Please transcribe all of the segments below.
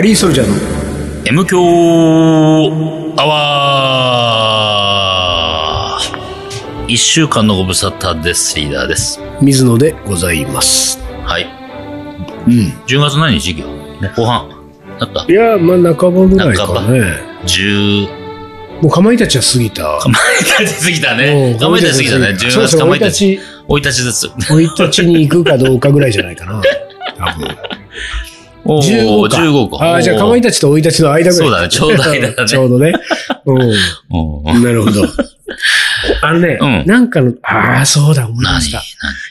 カリーソルジャーの M 強アワー一週間のご無沙汰です。リーダーです。水野でございます。はい。うん。10月何日？今日もう後半。だった？いや、まあ半ばぐらいか半ね。10、もうかまいたちは過ぎた。かまいたち過ぎたね。うんかまいたち過ぎたね。10そうそう、月かまいたち。生い立ちです。生い立ちに行くかどうかぐらいじゃないかな。多分。おー15か。15か。ああ、じゃあかまいたちと生い立ちの間ぐらい。そうだねちょうど間だね ちょうどね。うおーん。なるほど。あのね、うんなんかの、ああ、そうだ、思い何ました。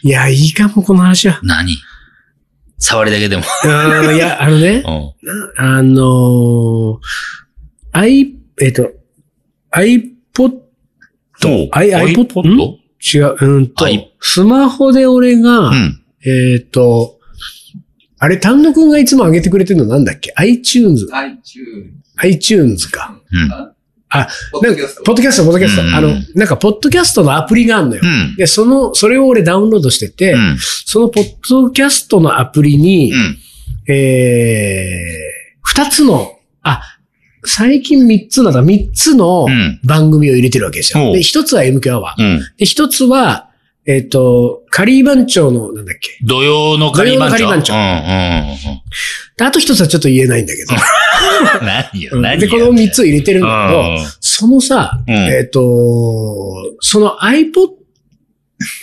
いや、いいかも、この話は。何？何触りだけでも。いや、あのね、うんあのー、i、えっと、iPod、I- iPod ん？違う、うんとスマホで俺が、うん。えっと、あれ、丹野くんがいつも上げてくれてるのなんだっけ ?iTunes、iTunes。iTunes か。うん。あ、ポなんか、ポッドキャスト、ポッドキャスト。うんあの、なんか、ポッドキャストのアプリがあるのよう。ん。で、その、それを俺ダウンロードしてて、うん。そのポッドキャストのアプリに、うん。えー、二つの、あ、最近三つなんだ、三つのうん番組を入れてるわけですよ。で、一つは MQ アワー。うん。で、一つは、えっ、と、カリー番長の、なんだっけ？土曜のカリー番長。土曜のカリー番長うんうんであと一つはちょっと言えないんだけど。うん。何よ、何よ。で、この三つを入れてるんだけど、うんそのさ、うんえっ、と、その iPod、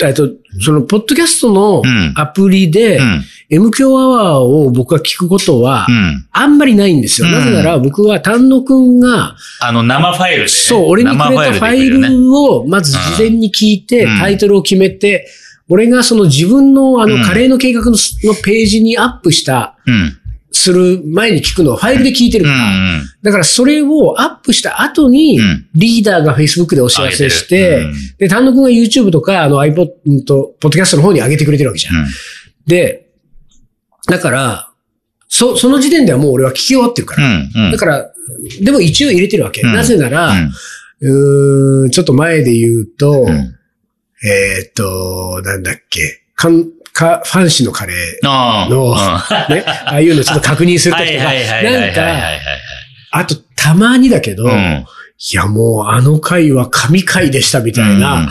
えっと、その、ポッドキャストのうんアプリで、うん。M 強アワーを僕が聞くことはう、ん。あんまりないんですよ。うんなぜなら僕は丹野くんが、あの、生ファイルでね。そう、俺にくれたファイルをまず事前に聞いて、うんタイトルを決めて、俺がその自分のあうんのカレーの計画ののページにアップした、うん。する前に聞くのをファイルで聞いてるうから。ん。だからそれをアップした後にうん、リーダーが Facebook でお知らせし上てで、丹野くんが YouTube とか、あの iPod うんと、ポッドキャストの方に上げてくれてるわけじゃん。うん。で、だから、そ、その時点ではもう俺は聞き終わってるから。だから、でも一応入れてるわけ。うんなぜなら、うんうーん、ちょっと前で言うと、うんえーっと、なんだっけ、かん、か、ファンシーのカレー。のうん。ね、ああいうのちょっと確認するときとか、なんか。あと、たまにだけど、いうん。や、もうあの回は神回でしたみたいな、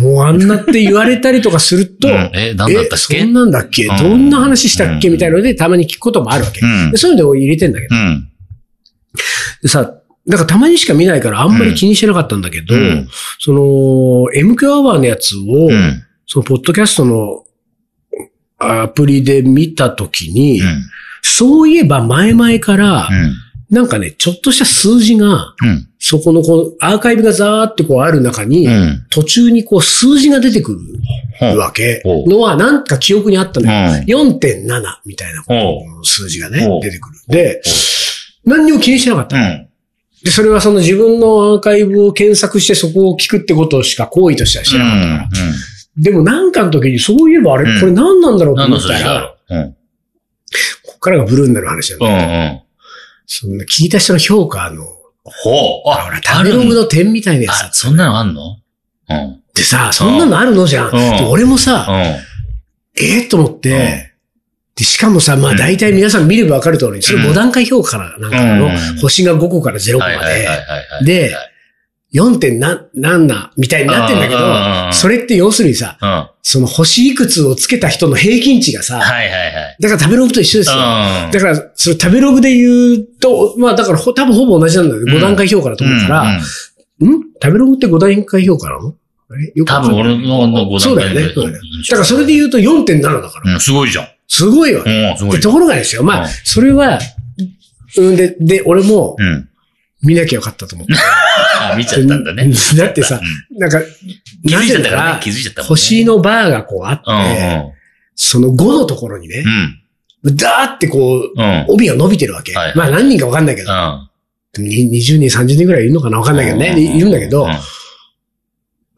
もうあんなって言われたりとかすると、うん。え何だったっけ？そんなんだっけ、うん。どんな話したっけ？みたいなので、たまに聞くこともあるわけ。そういうので入れてんだけど、うん。でさ、だからたまにしか見ないからあんまり気にしてなかったんだけど、うん。その、MQ アワーのやつを、うん。そのポッドキャストのアプリで見たときに、うん。そういえば前々から、うん。なんかね、ちょっとした数字が、うん。そこのこう、アーカイブがザーってこうある中に、うん。途中にこう数字が出てくるわけのは、なんか記憶にあったのよ。うん。4.7みたいな数字がね出てくる。で、何にも気にしてなかった。うん。で、それはその自分のアーカイブを検索してそこを聞くってことしか行為としてはしてなかったから。でもなんかの時にそういえばあれ、うんこれ何なんだろうと思ったら、字だろう？うん。こっからがブルーになる話なんだけど、ん。そんな聞いた人の評価の、ほう。あ、ほら、食べログの点みたいなやあ、つそんなのあんの？うん。でさ、そんなのあるのじゃん。うんで俺もさ、うん。ええと思って、うんで、しかもさ、まあうん大体皆さん見ればわかる通り、それ5段階評価からなんかの、うん星が5個から0個まはいはいはいで、はいはい。で、4. 点な、なんな、みたいになってんだけど、それって要するにさ、その星いくつをつけた人の平均値がさ、いはいはい。だから食べログと一緒ですよ。うん。だから、それ食べログで言うと、まあだからほ多分ほぼ同じなんだけど、うん5段階評価だと思うから、うんん食べログって5段階評価なの？あれよくわ多分俺のの5そうだよね。そうだよねだからそれで言うと4.7だから。うん、すごいじゃん。すごいわ。うん、ところがですよ。まあうん、それは、うんで、で、俺もうん。見なきゃよかったと思って。あ、見ちゃったんだね。だってさ、なんか、気づいちゃったからね。気づいちゃったもんね。星のバーがこうあうんって、その5のところにねう、ん。ダーってこう。帯が伸びてるわけ。まあ何人かわかんないけど、うん。でもに20人、30人ぐらいいるのかなわかんないけどね、うんいるんだけどうん、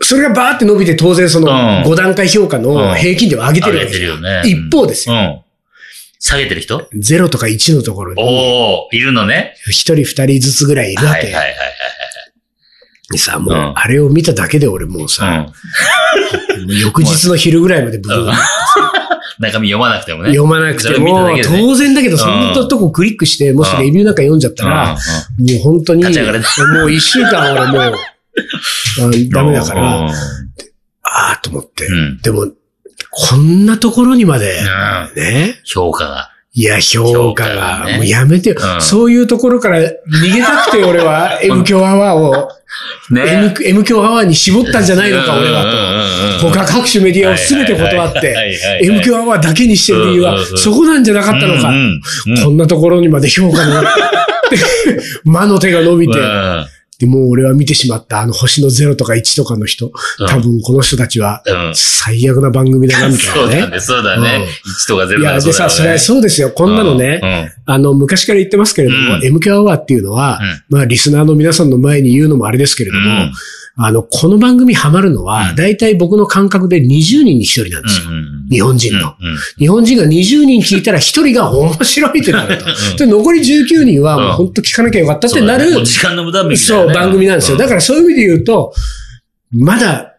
それがバーって伸びて当然そのうん5段階評価の平均では上げてるわけ上げてるよね。一方ですよ。うん。下げてる人？0とか1のところに、おー、いるのね。1人2人ずつぐらいいるわけはいはい。はいでさ、もう、うん。あれを見ただけで俺もうはいさ、う 翌日の昼ぐらいまでブルー 中身読まなくてもね。読まなくてもね。当然だけど、そんなとこクリックして、もしレビューなんか読んじゃったら、もう本当に、もう一週間俺もう、あ ダメだから、うん。ああと思って。うん。でも、こんなところにまで、うん。ね。評価が。いや、評評価価が、もうやめてよ、うん。そういうところから逃げたくて俺は M 強アワーを、ね。M, M 強アワーに絞ったんじゃないのか、俺はと。他各種メディアを全て断って、M 強アワーだけにしてる理由はそこなんじゃなかったのか。こんなところにまで評価の、魔の手が伸びて、うんでもう俺は見てしまったあの星の0とか1とかの人、多分この人たちはうん。最悪な番組だなみたいなね。そうだね、そうだうん。ね。1とか0いや、でさ、それはそうですよ。こんなのね、あの、昔から言ってますけれども、うん。MK アワーっていうのは、うん。まあ、リスナーの皆さんの前に言うのもあれですけれども、うん。あの、この番組ハマるのは、うん。だいたい僕の感覚で20人に1人なんですよ。うんうん日本人が20人聞いたら1人が面白いってなると。で、残り19人はもう本当聞かなきゃよかったってなる、時間の無駄みたいなそう、ね。番組なんですよ。だかからそういう意味で言うと、まだ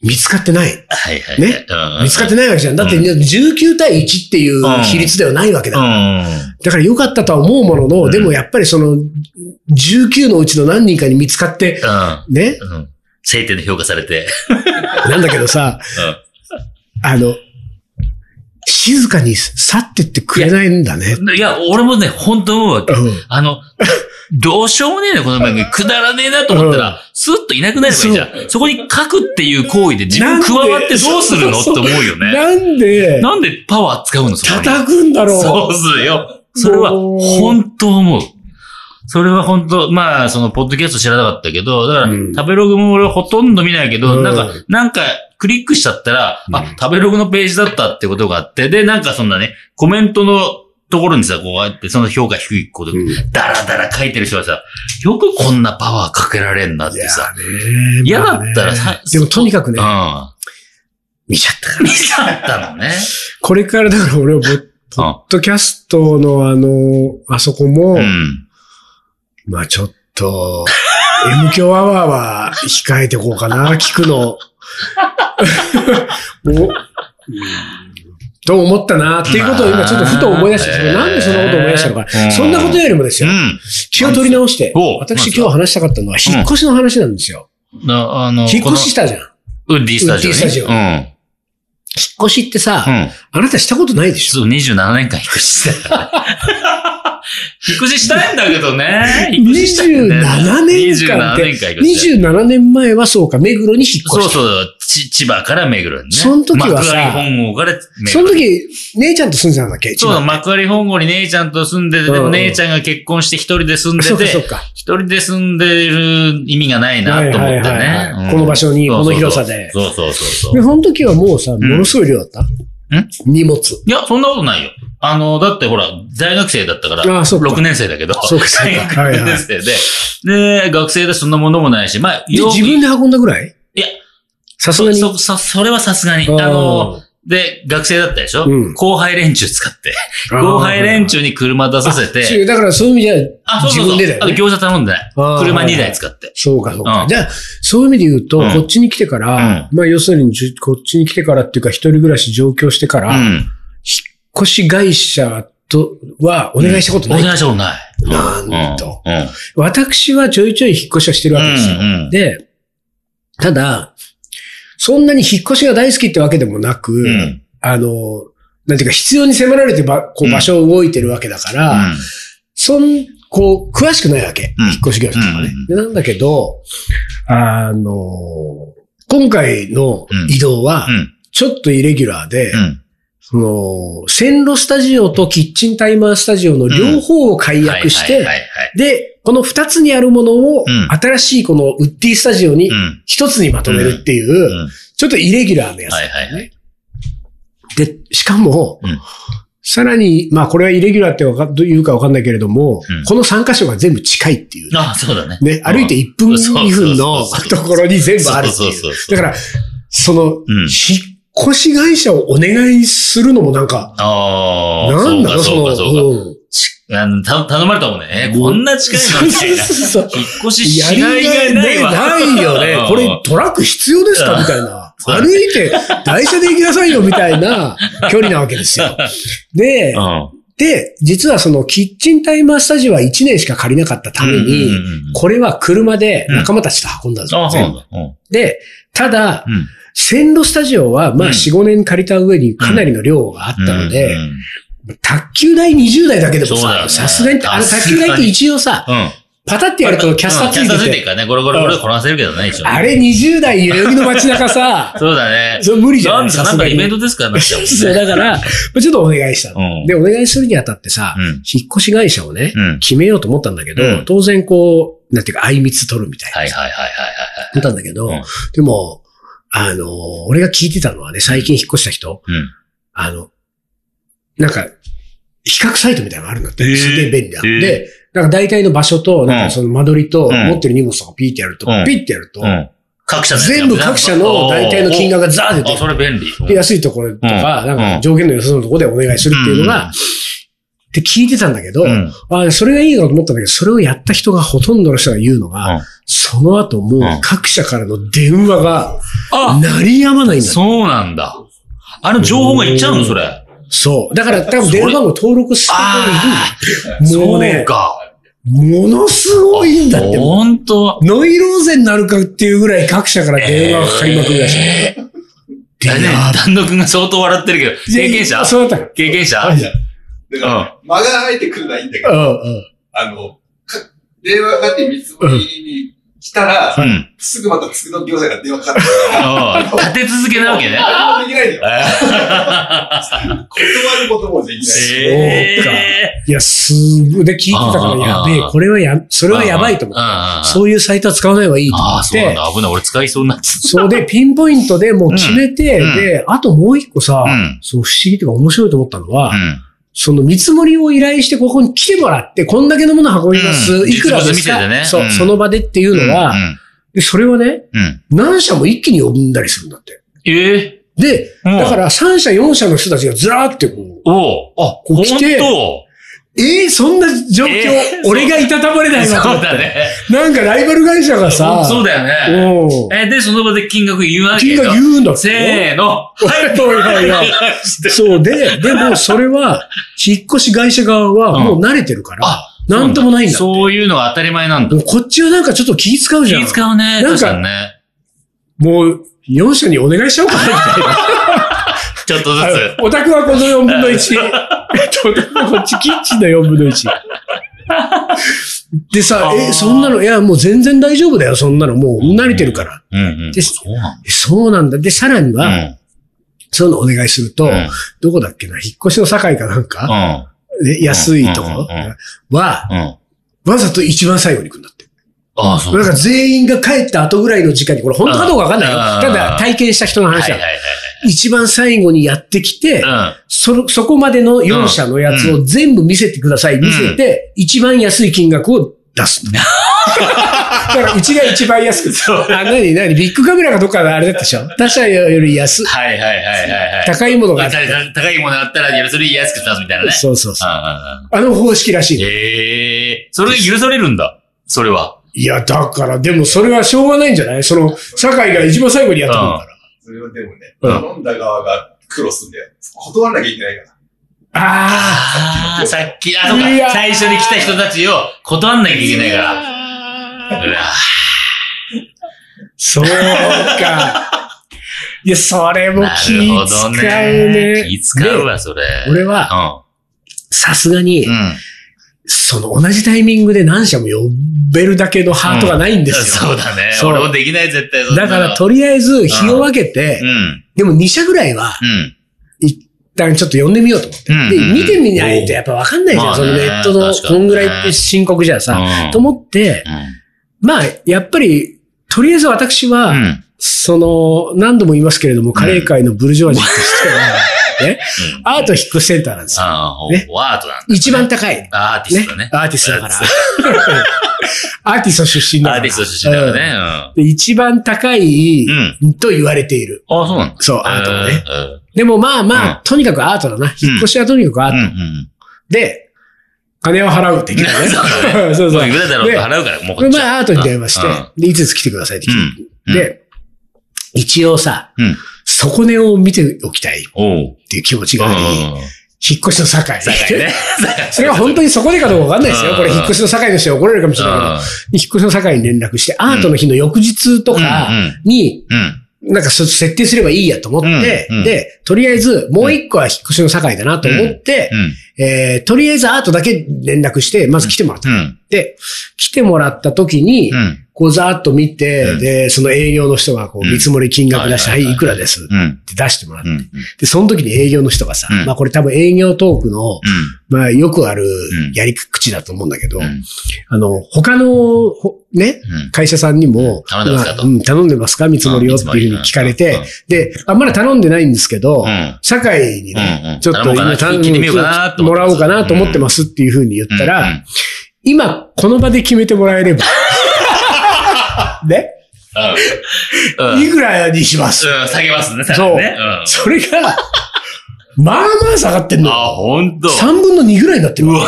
見つかってない。ら、はいはい。ねうん見つかってないわけじゃん。だってうん19対1っていう比率ではないわけだ。うん。だから良かったとは思うものの、うんでもやっぱりその19のうちの何人かに見つかって、ね。うん。うん。晴天で評価されて。なんだけどさ、あの、静かに去ってってくれないんだね。うんいや、俺もね、本当思うわけ。うんあの、どうしようもねえな、この番組。くだらねえなと思ったら、スッといなくなればいいじゃん。そこに書くっていう行為で自分加わってどうするのって思うよね。なんで、なんでパワー使うの。叩くんだろう。そうっすよ。それは、本当思う。それは本当、まあ、その、ポッドキャスト知らなかったけど、だから、うん食べログも俺ほとんど見ないけど、うんなんか、なんか、クリックしちゃったら、うんあ、食べログのページだったってことがあって、で、なんかそんなね、コメントのところにさ、こうやって、その評価低いこと、うんダラダラ書いてる人はさ、よくこんなパワーかけられんなってさ。ね嫌だったらさでもとにかくねう、ん。見ちゃったから。見ちゃったのね。これからだから俺はポッポッドキャストのあの、あそこも、うん。まあちょっと、M 強アワーは控えてこうかな、聞くの。おうんと思ったな、っていうことを今ちょっとふと思い出して、なんでそんなことを思い出したのか。うんそんなことよりもですよ、うん。気を取り直してお、私今日話したかったのは引っ越しの話なんですよ。なあの、引っ越ししたじゃん。ウッディスタジオ、ね。ウッディスタジオうん。引っ越しってさ、うん。あなたしたことないでしょそう、27年間引っ越ししてた。引っ越ししたいんだけどね。引っ越ししたいんだよね27年間って27年間引っ越ししたい。27年前はそうか、目黒に引っ越した。そうそう、ち千葉から目黒にね。その時はさ幕張本郷から目黒。その時、姉ちゃんと住んでたんだっけ？そう幕張本郷に姉ちゃんと住んでて、でも姉ちゃんが結婚して一人で住んでて。一人で住んでる意味がないなと思ってねはい。この場所にこの広さでそうそうそうそうで、。その時はもうさ、ものすごい量だった、荷物。いや、そんなことないよ。あの、だってほら、大学生だったから、ああそうか6年生だけど、そうかそうか大学はいはい6年生で、で、学生でそんなものもないし、まあ、自分で運んだぐらい？いや、さすがに？そ、そ、それはさすがに。あの、で、学生だったでしょ、うん後輩連中使って。後輩連中に車出させて。だからそういう意味じゃ、あ、そうそうそう。自分でだよねあと餃子頼んでない。車2台使って。そうかそうか。うんじゃあ、そういう意味で言うと、うんこっちに来てから、まあ要するにこっちに来てからっていうか、一人暮らし上京してから。越し会社とはお願いしたことない。お願いしたことない。なんと。うん。うん。私はちょいちょい引っ越しはしてるわけですよ。うんうんで、ただ、そんなに引っ越しが大好きってわけでもなく、うん。あの、なんていうか必要に迫られてば、こううん場所を動いてるわけだから、そん、こう、詳しくないわけ。うん引っ越し業者とかね。なんだけど、あの、今回の移動はう、ん。ちょっとイレギュラーで、うん。その、線路スタジオとキッチンタイマースタジオの両方を解約して。で、この二つにあるものを、うん新しいこのウッディスタジオにうん。一つにまとめるっていう、うん。ちょっとイレギュラーなやつ、はいはいはい。で、しかも、うんさらに、まあこれはイレギュラーってわかどういうかわかんないけれども、うんこの3箇所が全部近いっていう。あ、そうだね。ね、歩いて1分、そう2分のところに全部あるってい。そうだから、その、ん引っ越し会社をお願いするのもなんか、ああ。なんだろう、そうかそうか。うんあのた頼まれたもんね。えこんな近いのみたいな。引っ越ししがいがないわ。ねないよね。これトラック必要ですか？みたいな。歩いて、台車で行きなさいよ、みたいな距離なわけですよ。で、うん。で、実はそのキッチンタイマースタジオは1年しか借りなかったためにこれは車で仲間たちと運んだんで。うん。で、ただ、うん。線路スタジオは、まあうん4、5年借りた上にかなりの量があったので、うん卓球台20台だけでもさ、さすがに、あのさ卓球台って一応さ、うん。パタってやるとキャスターつうんキャスターついてて、いてるからね、ゴロゴロゴロ転がせるけどね、一応。あれ20代代々木の街中さ、そうだね。それ無理じゃないなんか、なんかイベントですからなっちゃうもんね。そう、だから、まあちょっとお願いしたで、お願いするにあたってさ、うん引っ越し会社をね、うん。決めようと思ったんだけど、うん当然こう、なんていうか、相密取るみたいな。はいはいはいはいはい思ったんだけど、うんでも、あの、俺が聞いてたのはね、最近引っ越した人、はい。うん。あの、なんか、比較サイトみたいなのがあるんだって。すげえ便利だ。へーで、なんか大体の場所と、なんかその間取りと、うん持ってる荷物とかピーってやると、うんピッてやると、うん。各社全部各社の大体の金額がザーって出あ、てそれ便利。で、安いところとか、うんなんか条件の良さそうなところでお願いするっていうのが、うんって聞いてたんだけど、うん。あそれがいいのと思ったんだけど、それをやった人がほとんどの人が言うのが、うんその後もう各社からの電話があ、鳴りやまないんだってそうなんだ。あの情報がいっちゃうの、それ。そう。だから多分電話番号登録してあるもうそうね、か。ものすごいんだって。ほんと。ノイローゼになるかっていうぐらい各社から電話がかかりまくるらしい。えーでね、丹野くんが相当笑ってるけど、経験者？そうだったか経験者？はいだから、間が空いてくるのはいいんだけど。あの、か電話がかかって見積もりに来たら、うん。すぐまた次の業者が電話かかって立て続けなわけね。何もできないよ。断ることもできないそうかえいや、すごい。で、聞いてたから、やべえ、これはや、それはやばいと思って。うそういうサイトは使わない方がいいと思ああ、って。そうなんだ。危ない。俺使いそうになっちそうで、ピンポイントでもう決めて、うんで、あともう一個さ、うんそう不思議とか面白いと思ったのは。うん。その見積もりを依頼してここに来てもらって、こんだけのもの運びます。うん。いくらですか、ね。そう、うん。その場でっていうのは、うん。で、それはね、うん。何社も一気に呼んだりするんだって。ええで、うん。だから3社4社の人たちがずらーってこう、おう。あ、こう来てえー、そんな状況、えー俺がいたたまれないそうだね。なんかライバル会社がさ、そうだよね。うんえ、で、その場で金額言うわけ金が言うんだ。せーの。はい。はいはいはいそうで、でもそれは、引っ越し会社側はもう慣れてるから、あなんともないんだ。そういうのが当たり前なんだ。こっちはなんかちょっと気使うじゃん。気使うね。なんかね。もう、4社にお願いしちゃおうかな、みたいな。ちょっとずつ。お宅はこの4分の1。えっと、お宅はこっちキッチンの4分の1。でさ、え、そんなの、いや、もう全然大丈夫だよ、そんなの。もう慣れてるから。うんうん。でそうなんえそうなんだ。で、さらにだ。は、そういうのお願いすると、うんどこだっけな、引っ越しの境かなんか、ね安いとこ？うんうんうんは、うん。うん。わざと一番最後に行くんだって。ああ、そうなんか全員が帰った後ぐらいの時間に、これ本当かどうかわかんないよ。うんただ体験した人の話だはいはい。はい一番最後にやってきて、はい。その、そこまでの4社のやつを全部見せてください。見せて、一番安い金額を出す。だから、うちが一番安くて。あ、なになにビッグカメラがどっかであれだったでしょ？他社より安うん。。はいはいはいはいはい。高いものがあって高い高いものがあったら、それ安く出すみたいなね。そうそうそう。うんうんあの方式らしい。へえ。それが許されるんだ。それは。いや、だから、でもそれはしょうがないんじゃない？その、酒井が一番最後にやってくるから。それはでもね、うん頼んだ側が苦労するんだよ。断らなきゃいけないから。あああ、さっき、あ、そうか。最初に来た人たちを断んなきゃいけないから。ら。うわそうか。いや、それもな気るほ使うどね。ね。気使うわ、それ。で俺は、さすがにう、ん。その同じタイミングで何社も呼べるだけのハートがないんですよ。そうだね。そう俺もできない、絶対そ。だから、とりあえず、日を分けてう、ん。でも2社ぐらいは、うん。一旦ちょっと呼んでみようと思って。うんで、見てみないとやっぱ分かんないじゃん。まあねそのネットのこんぐらいって深刻じゃさ。うんと思って、まあ、やっぱり、とりあえず私は、うん。その、何度も言いますけれども、カレー界のブルジョワジーとしては、ね、アート引っ越しセンターなんですよ。ああ、ねワートなんだ。一番高い。アーティねストね。。アーティストだから。アーティスト出身だから。アーティスト出身だからね。うんで一番高いうん。と言われている。ああ、そうなんだ。そう、アートがね。うん。でもまあまあ、うんとにかくアートだな。引っ越しはとにかくアート。うん。うん。で、金を払う的なね。そうそういくらだろうと払うから、もうこっちまあアートに電話してうん、で、いつ来てくださいって聞いて。うんで、一応さ、うん底根を見ておきたいっ。ていう気持ちうん。があり、引っ越しの境。境ね。それは本当にそこでかどうかわかんないですよ。うんこれ引っ越しの境の人は怒られるかもしれないけど、引っ越しの境に連絡して、アートの日の翌日とかに。なんかそ設定すればいいやと思って、で、とりあえずもう一個は引っ越しの境だなと思って、うん。えーとりあえずアートだけ連絡して、まず来てもらった。うん。で、来てもらった時に、うん。こうざーっと見て、うん。で、その営業の人がこううん。見積もり金額出して、はい、はいくらですっうん。て出してもらって、うん。で、その時に営業の人がさ、うん。まあこれ多分営業トークの、まあよくあるん。やり口だと思うんだけど、うん。あの、他の、ほね、うん。会社さんにも、頼んでますかうん頼んでますか？見積もりをっていうふうに聞かれて。うん、で、あ、まだ頼んでないんですけど、うん。堺にね、ちょっと今頼もうかな。聞いてみようかなと思ってます。もらおうかなと思ってますっていうふうに言ったら、うん。今、この場で決めてもらえれば、ね、うん。いくらにします？うん、下げますね、そうね。うん。それが、まあまあ下がってんのよ。あ、ほんと。3分の2ぐらいになってるわ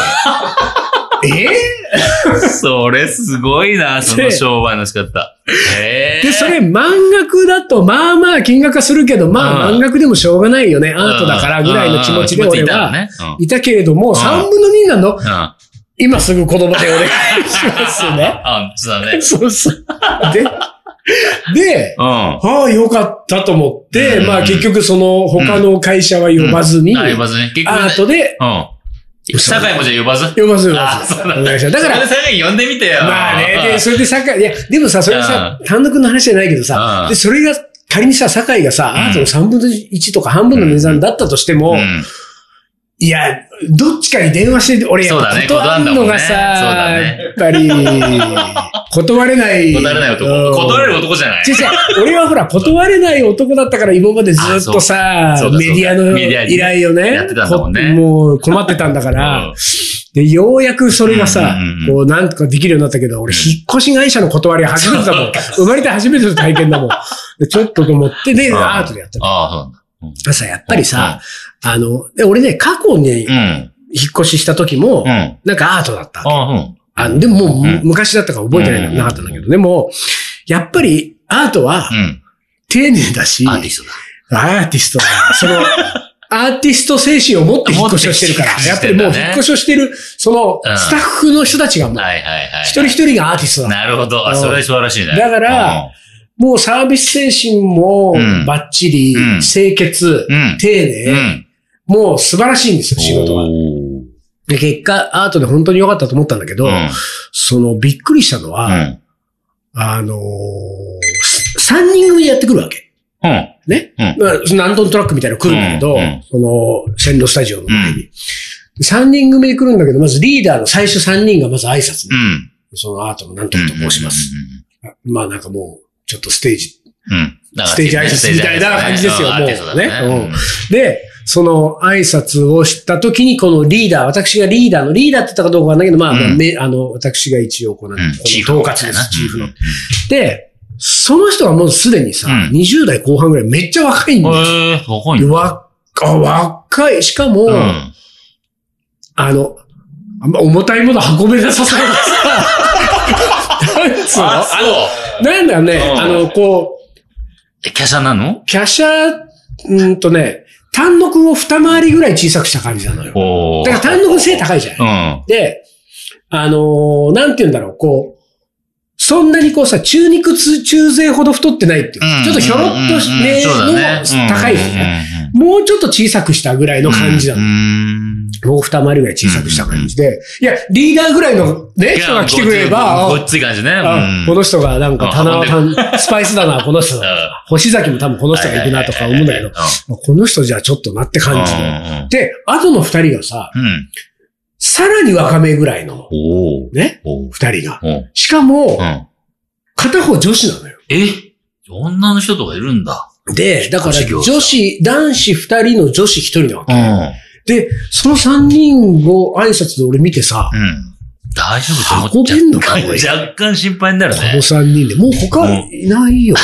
け。え？それすごいな、その商売の仕方。へえ。ーで、それ満額だと、まあまあ金額はするけど、まあうん満額でもしょうがないよね。アートだからぐらいの気持ちで俺は、いたけれども、3分の2なの。今すぐこの場でお願いしますね。あ、そうだね。そうそう。で、で、うん。ああ、よかったと思って、うんまあ結局その他の会社は呼ばずに、あ、呼ばずに。結局ね。アートでうん。社会もじゃあ呼ばず？呼ばず呼あばず。お願いします。だから、それで社会呼んでみてよ。まあね、で、それで酒井、いや、でもさ、それはさ、単独の話じゃないけどさう、んで、それが仮にさ、酒井がさ、うんアートの3分の1とか半分の値段だったとしても、うん。いや、どっちかに電話して、俺やっぱそうだね断るのがさ、断んだもんね。やっぱり、断れない。断れない男。うん。断れる男じゃない？違う違う。俺はほら、断れない男だったから今までずっとさメディアの依頼をね、やってたんだもんね。こもう困ってたんだから、で、ようやくそれがさこう、なんとかできるようになったけど、俺、引っ越し会社の断り初めてだもん。生まれて初めての体験だもん。でちょっとと思って、で、うんアートでやったの。ああ、そうなんだ。さ、やっぱりさ、あの、で俺ね、過去にうん。うん。引っ越しした時もうん。、あなんかアートだった。あ、うん。あのでももう、うん昔だったから覚えてないのうんなかったんだけど、でも、やっぱりアートはうん。丁寧だし、アーティストだ。アーティストだ。その、アーティスト精神を持って引っ越しをしてるから持っ、てやっぱりもう引っ越しをしてる、そのうん、スタッフの人たちがもう、はいはいはい。一人一人がアーティストだ。なるほど。あ、それは素晴らしいね。だからもうサービス精神もうんバッチリ、うん清潔、うん。丁寧、うん。もう素晴らしいんですよ、仕事は。おーで、結果、アートで本当に良かったと思ったんだけど、うん。その、びっくりしたのは、うん。あのー、3人組でやってくるわけ。うん。ね？うんまあ、何トントラックみたいなの来るんだけど、その、線路スタジオの前に。3人組で来るんだけど、まずリーダーの最初3人がまず挨拶に、うん。そのアートの何とかと申します。まあなんかもう、ちょっとステージ。うん。うん。ステージ挨拶みたいな感じですよもうねで、その挨拶をした時に、このリーダー、私がリーダーの、リーダーって言ったかどうかわかんないけど、まあ、まあうんめあの、私が一応この、こうん。統括です、チーフのうん。で、その人がもうすでにさ、うん20代後半ぐらいめっちゃ若いんだよ。へえ、若いあ若い。しかも、うん。あの、あんま重たいもの運べなさそうなさ、なんつうの？あ、そう。なんだよね、うんあの、こう、え、華奢なの？華奢、うんとね、単独を二回りぐらい小さくした感じなのよ。だから単独背高いじゃん。うん。で、あのーなんて言うんだろう、こう、そんなにこうさ、中肉痛中背ほど太ってないっていうか、ちょっとひょろっとしねの高いのね。もうちょっと小さくしたぐらいの感じなの。もう二回りぐらい小さくした感じで。いや、リーダーぐらいのね、人が来てくれれば、ごっつい感じね。あこの人がなんか棚はスパイスだな、この人だ。星崎も多分この人が行くなとか思うんだけど、この人じゃあちょっとなって感じで。で、後の二人がさ、うん。さらに若めぐらいの、ね、二人が。しかもう、ん。片方女子なのよ。え？女の人とかいるんだ。で、だから女子、男子二人の女子一人なわけ。ん。で、その三人を挨拶で俺見てさ、うん。大丈夫と思っちゃ運べんのか若干心配になるこのね。三人で、もう他いないよね、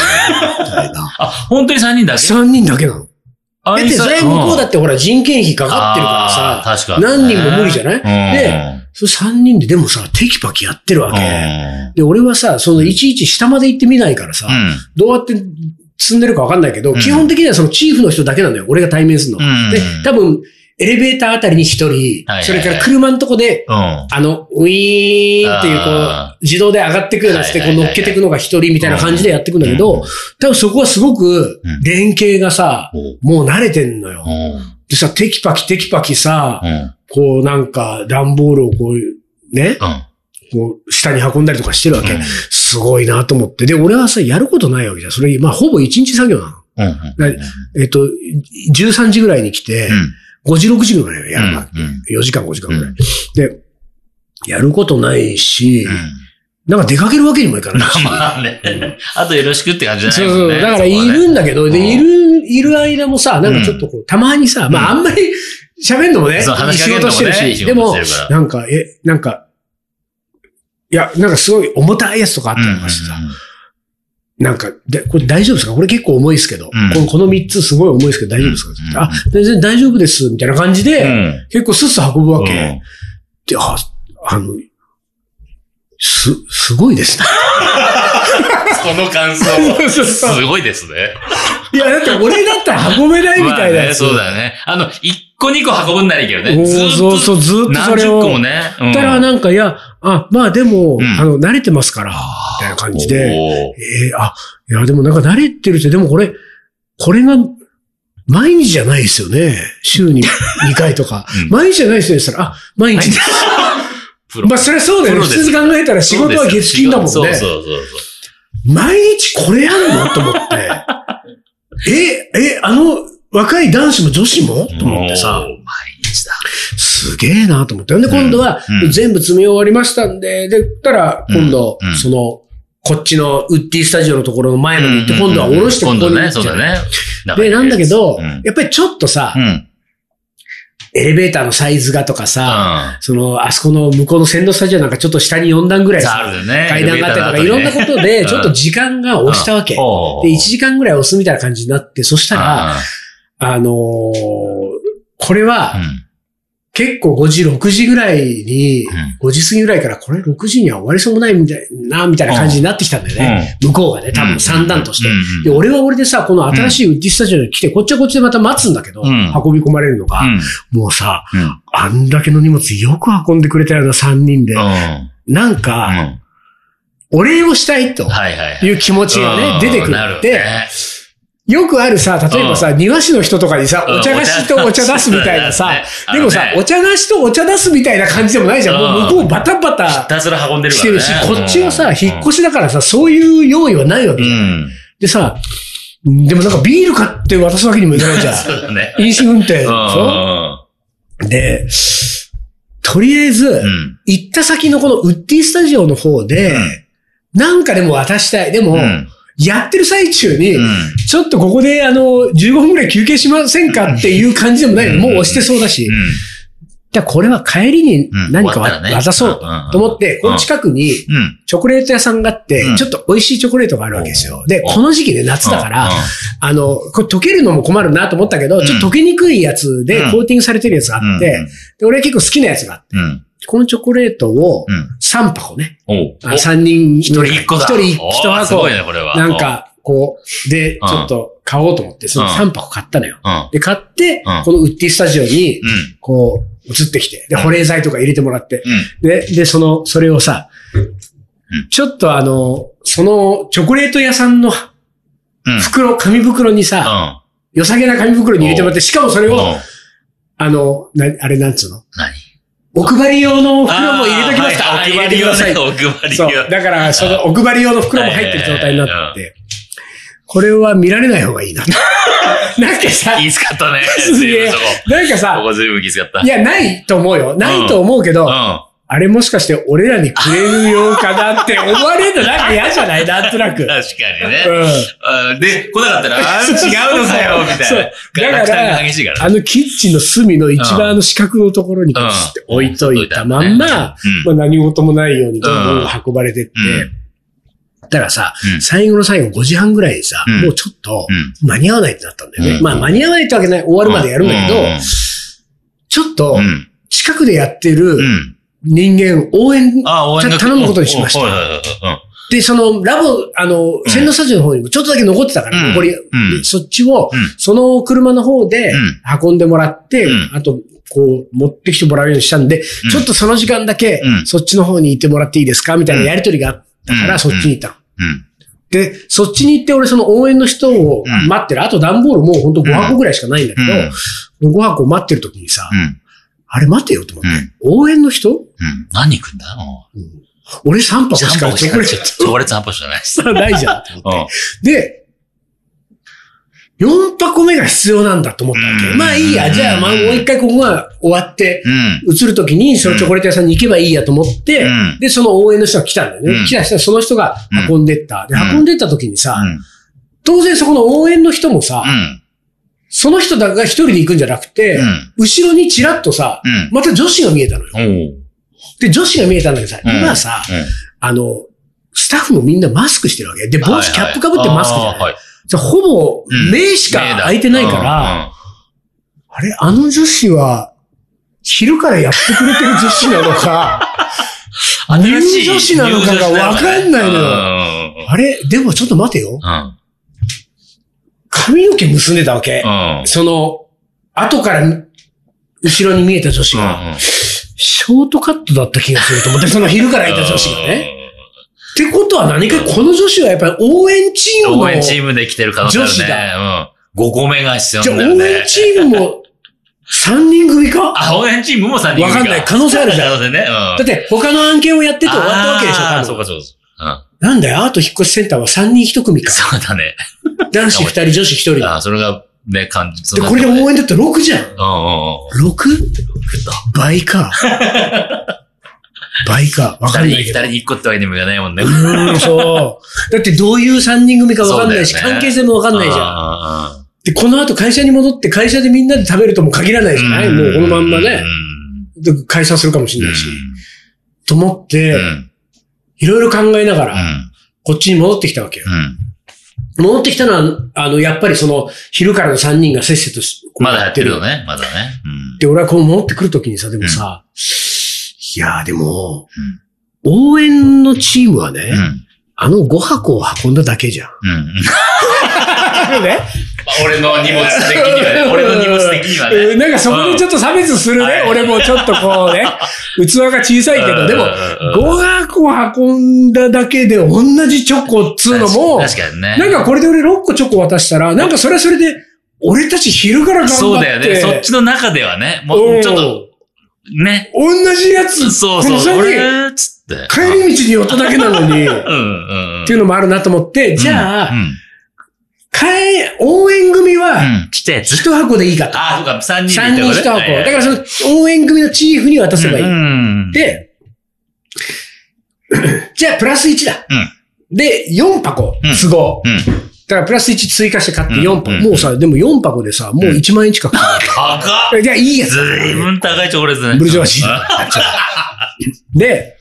みたいな。あ、本当に3人だけ？三人だけなの。だだってそれ向こうだってほら人件費かかってるからさ、確かに。何人も無理じゃない？でで、それ三人ででもさ、テキパキやってるわうん。け。で、俺はさ、そのいちいち下まで行ってみないからさう、ん。どうやって積んでるかわかんないけど、うん基本的にはそのチーフの人だけなのよ。俺が対面するの。うんで、多分、エレベーターあたりに一人、それから車のとこで、うん。あの、ウィーンっていう、こあう、自動で上がってくるやつで、こうはいはいはいはい乗っけていくのが一人みたいな感じでやっていくんだけうんど、多分そこはすごくうん、連携がさ、うんもう慣れてんのよ。うん。でさ、テキパキテキパキさ、うん。こうなんか、段ボールをこう、ね、うん。こう、下に運んだりとかしてるわけ。うんすごいなと思って。で、俺はさ、やることないわけじゃん。それ、まあ、ほぼ一日作業なの。うん。なえっと、13時ぐらいに来て、5時、6時ぐらいやるわけ。4時間、5時間ぐらい。で、やることないし、なんか出かけるわけにもいかないし。まあね。あとよろしくって感じじゃそうそう。ないもんね。だからいるんだけど、で、うんいる、いる間もさ、なんかちょっとこう、たまにさ、まああんまり喋んのもね、仕事してるし、仕でもなんか、え、なんか、いや、なんかすごい重たいやつとかあったりとかしてさ、なんか、で、これ大丈夫ですか？これ結構重いですけど、うんこのこの3つすごい重いですけど大丈夫ですか、うんあ、全然大丈夫です、みたいな感じで、うん。結構スッス運ぶわけ。うんで、あ、あの、す、すごいですね。その感想。すごいですね。いや、だって俺だったら運べないみたいなまあね、やつ。そうだよね。あの、一個二個運ぶんならいいけどね。ずーっとそうそう、ずーっとそ何れを。十個もね。うんたらなんか、いや、あ、まあでも、うんあの、慣れてますから、みたいな感じで、えーあ、いや、でもなんか慣れてるって、でもこれ、これが、毎日じゃないですよね。週に 2回とか。うん毎日じゃないですよ、そしたら、あ、毎日です。まあ、それはそうだよね。普通に考えたら仕事は月金だもんね。そうそうそう毎日これやるの？と思って。え、え、あの、若い男子も女子も？と思ってさ。すげえなと思って。で、今度はうん、全部詰め終わりましたんで、で、ったら、今度その、こっちのウッディスタジオのところの前まで行って、今度は下ろしてここ今度ね、そうだね。で、なんだけどうん、やっぱりちょっとさう、ん。エレベーターのサイズがとかさ、あその、あそこの向こうの線路スタジオなんかちょっと下に4段ぐらいさ。階段があったりとか、いろんなことで、ちょっと時間が押したわけ。で、で1時間ぐらい押すみたいな感じになって、そしたら、あのーこれは、結構5時、6時ぐらいに、5時過ぎぐらいから、これ6時には終わりそうもないみたいな、みたいな感じになってきたんだよね。向こうがね、多分3段として。で、俺は俺でさ、この新しいウッディスタジオに来て、こっちはこっちでまた待つんだけど、うん。運び込まれるのが、もうさ、あんだけの荷物よく運んでくれたような3人で、なんか、お礼をしたいとはいう気持ちがね、出てくるって、よくあるさ、例えばさ、庭師の人とかにさ、うんお茶菓子とお茶出すみたいなさ うん、でもさお茶菓子とお茶出すみたいな感じでもないじゃん。もう向こうバタバひタたすら運んでるし。てるし、こっちはさ、うん引っ越しだからさ、そういう用意はないわけうじゃん。ん。でさ、でもなんかビール買って渡すわけにもいかないじゃん。そうだね。飲酒運転でしうょんで、とりあえず、うん。行った先のこのウッディスタジオの方で、なんかでも渡したい。でも、うん。やってる最中に、うん。ちょっとここであの、15分くらい休憩しませんかっていう感じでもない。の。もう押してそうだし。じゃあこれは帰りに何か渡そうと思って、この近くにうん。チョコレート屋さんがあってうん、ちょっと美味しいチョコレートがあるわけですよ。で、うん。この時期で夏だから、あの、これ溶けるのも困るなと思ったけど、ちょっと溶けにくいやつでうん。コーティングされてるやつがあって、で、俺は結構好きなやつがあって、うん。このチョコレートをうん。3箱ね、おうあ3人、一人一個だ。一人おー一箱すごい、ね、これは。なんか、こう、で、ちうんょっと買おうと思って、そのうん3箱買ったのよ。うん。で、買ってうん、このウッディスタジオに、うん。こう、移ってきて、で、うん保冷剤とか入れてもらって、うん。で、で、その、それをさん、ちょっとあの、その、チョコレート屋さんのうん。袋、紙袋にさ、良さげな紙袋に入れてもらって、しかもそれを、うん。あの、な、あれなんつうの？何？お配り用の袋も入れときますかあーお配りください。お配り。用。だから、そのお配り用の袋も入ってる状態になって、これは見られない方がいいな。なんかさ、気使ったね。なんかさ、こ随分気使った。いや、ないと思うよ。ないと思うけど、うん。あれもしかして俺らにくれるようかなって思われるのなんか嫌じゃない？なんとなく。うん。確かにね。うんで、来なかったら、あー違うのかよ、みたいな。そうだから激しいから。あのキッチンの隅の一番あの四角のところにこううんスッて置いといたまんま、うんまあ何事もないようにどんどん運ばれてって、うんだからさ、うん最後の最後5時半ぐらいにさ、うんもうちょっとうん間に合わないってなったんだよね。うんまあ間に合わないってわけない、終わるまでやるんだけど、うんちょっとうん。近くでやってるうん。人間応援、あ、応頼むことにしました。で、その、ラボ、あの、ん。線路スタジオの方にもちょっとだけ残ってたから、うん。残り、うん。そっちを、うん。その車の方でうん。運んでもらって、うん。あと、こう、持ってきてもらうようにしたんで、うん。ちょっとその時間だけ、うん。そっちの方に行ってもらっていいですかみたいなやりとりがあったから、うん。そっちに行ったの。うん。で、そっちに行って俺その応援の人をうん。待ってる。あと段ボールもうほんと5箱ぐらいしかないんだけど、5箱待ってる時にさ、うん。あれ待てよと思って。うん。応援の人？うん。何くんだ？俺3箱しかチョチョコレーチョコレート散歩じゃないです。トないじゃん。で、4箱目が必要なんだと思ったわけ。うんまあいいや、じゃあまあもう一回ここが終わって、うん。移るときにそのチョコレート屋さんに行けばいいやと思って、うんで、その応援の人が来たんだよね。うん来た人はその人が運んでった。で、うん運んでった時にさ、うん。当然そこの応援の人もさ、うん。その人だが一人で行くんじゃなくて、うん後ろにチラッとさ、うん。また女子が見えたのよ。で、女子が見えたんだけどさ、うん今さ、うんあの、スタッフもみんなマスクしてるわけ。で、帽子キャップかぶってマスクじゃない。はいはいじゃあほぼうん目しか開いてないから、あれあの女子は、昼からやってくれてる女子なのか、うん入女子なのかがわかんないのよ。よ。あれでもちょっと待てよ。うん。髪の毛結んでたわけ。うん。その、後から後ろに見えた女子が、うん。ショートカットだった気がすると思って、その昼からいた女子がね。ってことは何かこの女子はやっぱり応援チームの、応援チームで来てる可能性あるね。女子うん。5個目が必要じゃあ応なんだよね。援チームも3人組か？あ、応援チームも3人わかんない可能性あるじゃん可能性ね。うん。だって他の案件をやってて終わったわけでしょ、あーそうかそうか。うん。なんだよ、アート引っ越しセンターは3人1組か。そうだね。男子2人、女子1人だ。あそれが、ね、感じ。で、これで応援だったら6じゃん。うんうんうん。6? 倍か。倍か。わかんないけど。二人に1個ってわけにもいかないもんね。うーん、そう。だってどういう3人組かわかんないし、ね関係性もわかんないじゃん。で、この後会社に戻って会社でみんなで食べるとも限らないじゃないもうこのまんまね。で解散するかもしれないし。と思って、うん。いろいろ考えながら、うん。こっちに戻ってきたわけよ。うん。戻ってきたのは、あの、やっぱりその、昼からの3人がせっせとしまだやってるの。ね。まだね。うん。で、俺はこう戻ってくるときにさ、でもさ、いやーでも、応援のチームはね、うん。あの5箱を運んだだけじゃん。うん。ね、俺の荷物的にはね。俺の荷物的にはね。うんなんかそこでちょっと差別するね。うん俺もちょっとこうね、器が小さいけど、でも、うん5箱運んだだけで同じチョコっつうのも、確かにね。なんかこれで俺6個チョコ渡したら、なんかそれはそれで、俺たち昼から頑張って。そうだよね。そっちの中ではね。もうちょっと、ね。同じやつ、そうそう。俺、つって。帰り道に寄っただけなのに、っうんうんうん。ていうのもあるなと思って、じゃあ、うん。帰、応援組うは、ん。ちっちゃいやつ。一箱でいいかと。ああ、そうか、三人三人一箱。だらからその、応援組のチーフに渡せばいい。うん。で、じゃあプラス1だ。うんで、4箱うん、都合。うん。だからプラス1追加して買って4箱。うんもうさ、でも4箱でさ、もう1万円近く高っる。いや、いいやつずだ。いぶん高いチョコレートね。ブルジョワジーだ で、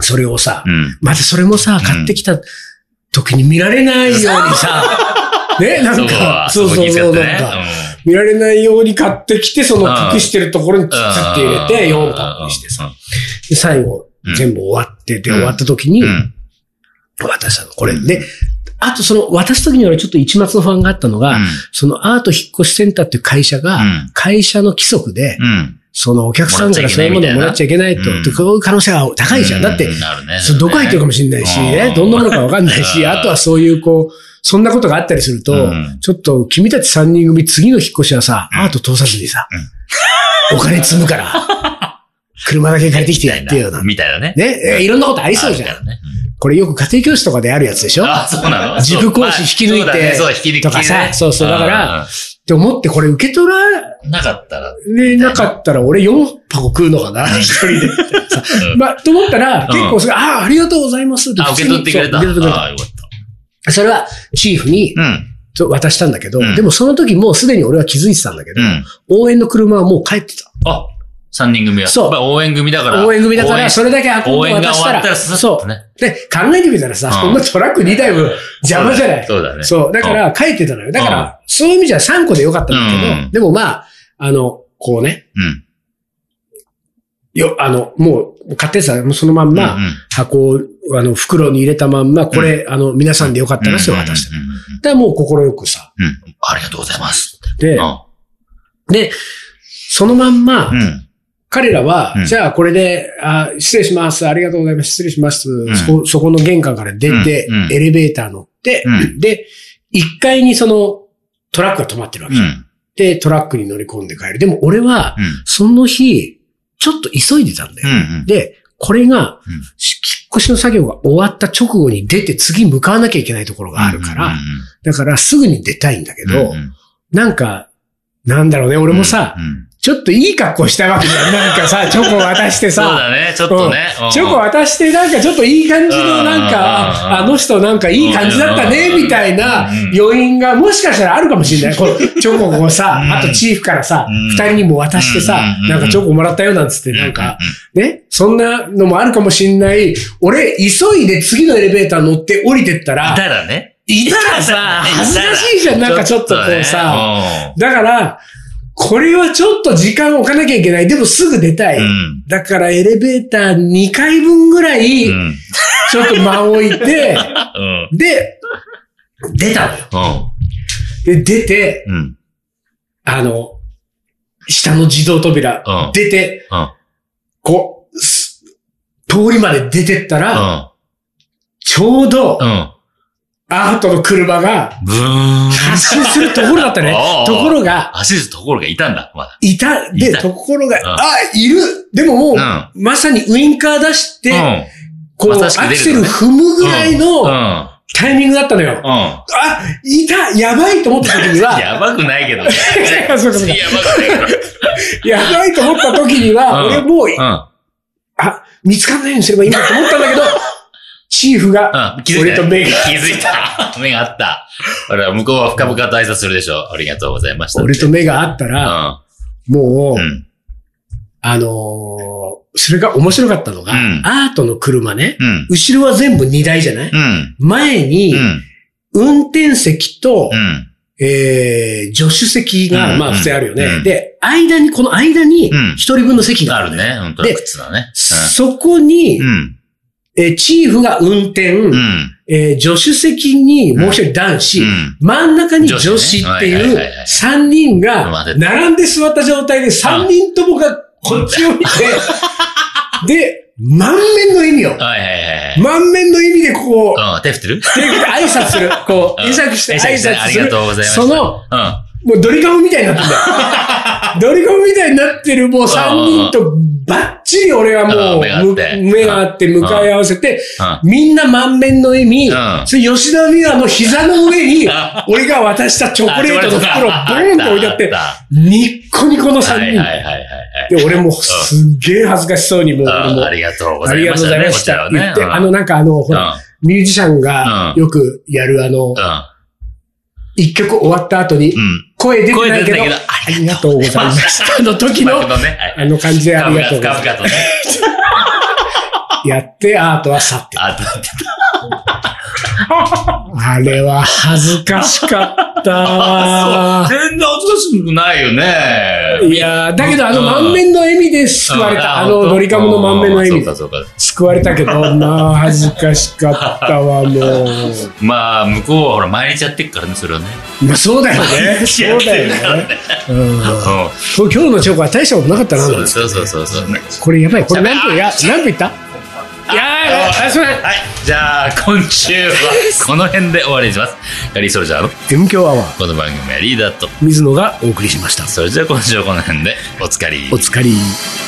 それをさ、うん。またそれもさ、買ってきた時に見られないようにさ、ね、なんか、そうそうそう、なんか、見られないように買ってきて、その隠してるところにツッツって入れて、4箱にしてさ。で、最後うん、全部終わって、で、うん終わった時にう、ん。渡したの、これ。で、あとその、渡す時に俺ちょっと一末の不安があったのが、そのアート引っ越しセンターっていう会社がうん、会社の規則で、うん。そのお客さんからそういうものをもらっちゃいけないと、こういう可能性が高いじゃん。だって、どこ入ってるかもしれないし、ね、どんなものかわかんないし、うん。あとはそういうこう、そんなことがあったりすると、うん。ちょっと君たち3人組次の引っ越しはさ、アート通さずにさ、お金積むから、車だけ借りてきてやってよな。みたいなね。ね、えいろんなことありそうじゃん。これよく家庭教師とかであるやつでしょ？あ、そうなの？自分講師引き抜いてそう引き抜きね。とかさそうそう。だからうん。って思ってこれ受け取らなかったら、れなかったら俺4箱食うのかな？一人で。まあ、と思ったら、結構それ、ああ、ありがとうございますってあ、受け取ってくれた。受け取ってくれたあ、よかっそれは、チーフに渡したんだけど、うんでもその時もうすでに俺は気づいてたんだけど、うん。応援の車はもう帰ってた。あ、三人組は。そう応援組だから。応援組だから、それだけ運んで渡したら、そう。で、考えてみたらさ、うんそんなトラック2台も邪魔じゃない？そうだね。そう。だから、帰ってたのよ。だから、そういう意味じゃ3個でよかったんだけど、うんでもまあ、あの、こうね、うん。よ、あの、もう、買ってさ、もうそのまんま、箱を、あの、袋に入れたまんま、これ、あの、皆さんでよかったらって渡した。うんうんうんうんで、もう心よくさ。うん。ありがとうございます。でう、ん。で、そのまんま、うん。彼らは、うんじゃあこれで、あ、失礼します。ありがとうございます。失礼します。んそこ、そこの玄関から出て、エレベーター乗って、うんで、1階にそのトラックが止まってるわけ。うん。で、トラックに乗り込んで帰る。でも俺は、うん。その日、ちょっと急いでたんだよ。うん。で、これが、引っ越しの作業が終わった直後に出て次向かわなきゃいけないところがあるから、だからすぐに出たいんだけど、うんなんか、なんだろうね、俺もさ、うんうんちょっといい格好したわけじゃん。なんかさ、チョコ渡してそうさ、だね、ちょっとね。うんチョコ渡してなんかちょっといい感じのなんうんか、あの人なんかいい感じだったね、うんみたいなうん余韻がもしかしたらあるかもしれない。この チョコをさうん、あとチーフからさうん、二人にも渡してさうん、なんかチョコもらったよなんつってなんか、ね、そんなのもあるかもしれない。俺、急いで次のエレベーター乗って降りてったいら、たらね。いたらさ、恥ずかしいじゃん、なんかちょっとこうさ。さ。だから、これはちょっと時間を置かなきゃいけない。でもすぐ出たい。うん。だからエレベーター2回分ぐらい、うん。ちょっと間を置いて、うん。で、出たのよ。で、出て、うん。あの、下の自動扉、うん出て、うん。こう、す通りまで出てったら、うん。ちょうどう、ん。アートの車がブーン。発進するところだったね。ところが、走るところがいたんだ、まだ。いた。で、いたところが、んあ、いるでももう、うんまさにウインカー出して、うん。こう、まさしくアクセル踏むぐらいうん。のうん。タイミングだったのよ。うん。あ、いたやばいと思った時には、やばくないけど。そうかそうかやばいけど。やばいと思った時には、うん俺もう、うん。あ、見つかんないようにすればいいんだと思ったんだけど、チーフが、うん。気づいた。俺と目が、気づいた。目があった。俺は向こうは深々と挨拶するでしょ。ありがとうございました。俺と目があったうら、ん。もう、うん。あのーそれが面白かったのが、うんアートの車ね、うん。後ろは全部荷台じゃない、うん。前に、うん。運転席と、うん。えー、助手席が、うんまあ普通あるよね。うんで、間に、この間にうん、一人分の席がああるね。本当だ、靴だね。そこに、うん。えーチーフが運転、うん。えー助手席にもう一人男子、うん。真ん中に女女子っていう三人が並んで座った状態で三人ともがこっちを見て、で、満面の笑みを、はいはいはいはい。満面の笑みでこう、うん、手振ってる？手振って挨拶する。こう、うん会釈して挨拶するありがとう。ございます。その、うん。もうドリカムみたいになってんだよ。ドリカムみたいになってるもう三人とバッチリ俺はもうん目があうって向かい合わせて、うん。みんな満面の笑み、うんそれ吉田美和の膝の上にうん、俺が渡したチョコレートの袋をボあーンと置いてあって、ニッコニコのはい3人。はいはいはいはい。で、俺もすっげえ恥ずかしそうにもう、ありがとうごあざいましたね。りがとうございま。した言って、うんあのなんかあの、ほら、ミュージシャンがよくやるあの、うん。一曲終わった後にう、ん。声出てないけど、ありがとうございました。の時の、あの感じでありがとうございます。深々とね。やって、アートは去って。あと、あれは恥ずかしかったわ 全然恥ずかしくないよね。いやーだけどあのうん満面の笑みで救われた。あのドリカムの満面の笑みで。救われたけど、まあ恥ずかしかったわ、もう。まあ、向こうはほら、毎日やってっからね、それはね。まあそうだよね。そうだよね。うん。うん。今日のチョコは大したことなかったな。そうそうそうそうそう。これやばい。これ何分や、何分いった？いやー、あ、それ。はい。じゃあ、今週はこの辺で終わりにします。ガリーソルジャーの M 強アワー、この番組はリーダーと、水野がお送りしました。それじゃあ今週はこの辺でおつかり。お疲れ。